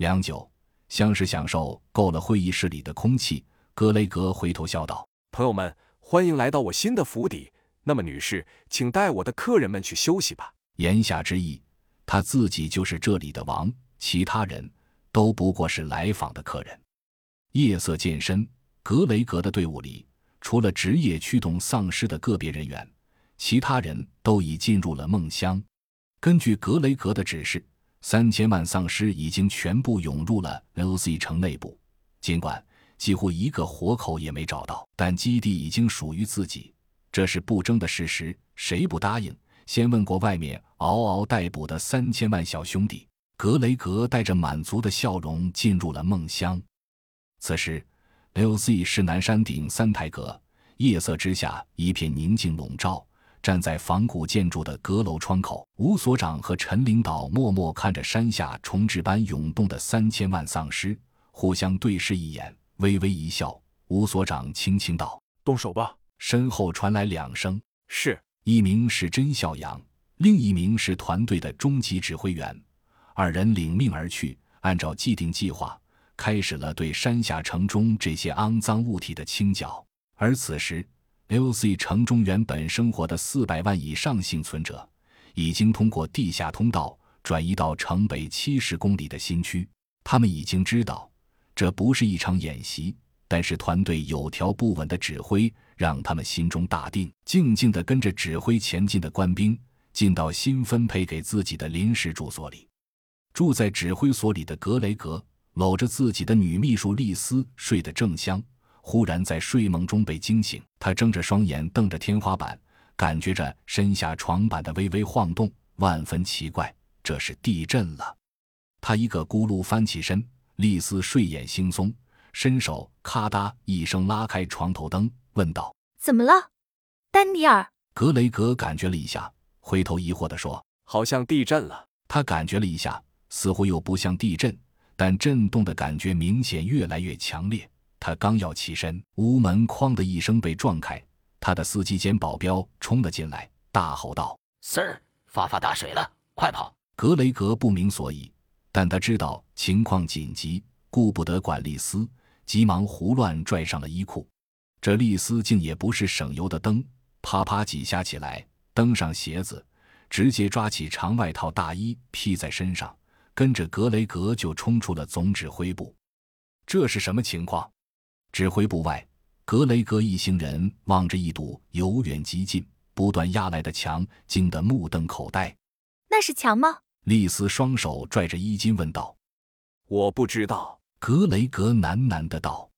良久，像是享受够了会议室里的空气，格雷格回头笑道：“朋友们，欢迎来到我新的府邸。那么，女士，请带我的客人们去休息吧。”言下之意，他自己就是这里的王，其他人都不过是来访的客人。夜色渐深，格雷格的队伍里，除了职业驱动丧尸的个别人员，其他人都已进入了梦乡。根据格雷格的指示。三千万丧尸已经全部涌入了 L.C 城内部，尽管几乎一个活口也没找到，但基地已经属于自己，这是不争的事实。谁不答应？先问过外面嗷嗷待哺的三千万小兄弟。格雷格带着满足的笑容进入了梦乡。此时，L.C 是南山顶三台阁，夜色之下一片宁静笼罩。站在仿古建筑的阁楼窗口，吴所长和陈领导默默看着山下重置般涌动的三千万丧尸，互相对视一眼，微微一笑。吴所长轻轻道：“动手吧。”身后传来两声：“是。”一名是甄孝阳，另一名是团队的中级指挥员。二人领命而去，按照既定计划，开始了对山下城中这些肮脏物体的清剿。而此时，L.C 城中原本生活的四百万以上幸存者，已经通过地下通道转移到城北七十公里的新区。他们已经知道，这不是一场演习，但是团队有条不紊的指挥让他们心中大定，静静地跟着指挥前进的官兵进到新分配给自己的临时住所里。住在指挥所里的格雷格搂着自己的女秘书丽丝，睡得正香。忽然在睡梦中被惊醒，他睁着双眼瞪着天花板，感觉着身下床板的微微晃动，万分奇怪，这是地震了。他一个咕噜翻起身，丽丝睡眼惺忪，伸手咔嗒一声拉开床头灯，问道：“怎么了，丹尼尔？”格雷格感觉了一下，回头疑惑地说：“好像地震了。”他感觉了一下，似乎又不像地震，但震动的感觉明显越来越强烈。他刚要起身，屋门“哐”的一声被撞开，他的司机兼保镖冲了进来，大吼道：“Sir，发发大水了，快跑！”格雷格不明所以，但他知道情况紧急，顾不得管丽丝，急忙胡乱拽上了衣裤。这丽丝竟也不是省油的灯，啪啪几下起来，蹬上鞋子，直接抓起长外套大衣披在身上，跟着格雷格就冲出了总指挥部。这是什么情况？指挥部外，格雷格一行人望着一堵由远及近、不断压来的墙，惊得目瞪口呆。那是墙吗？丽丝双手拽着衣襟问道。我不知道。格雷格喃喃的道。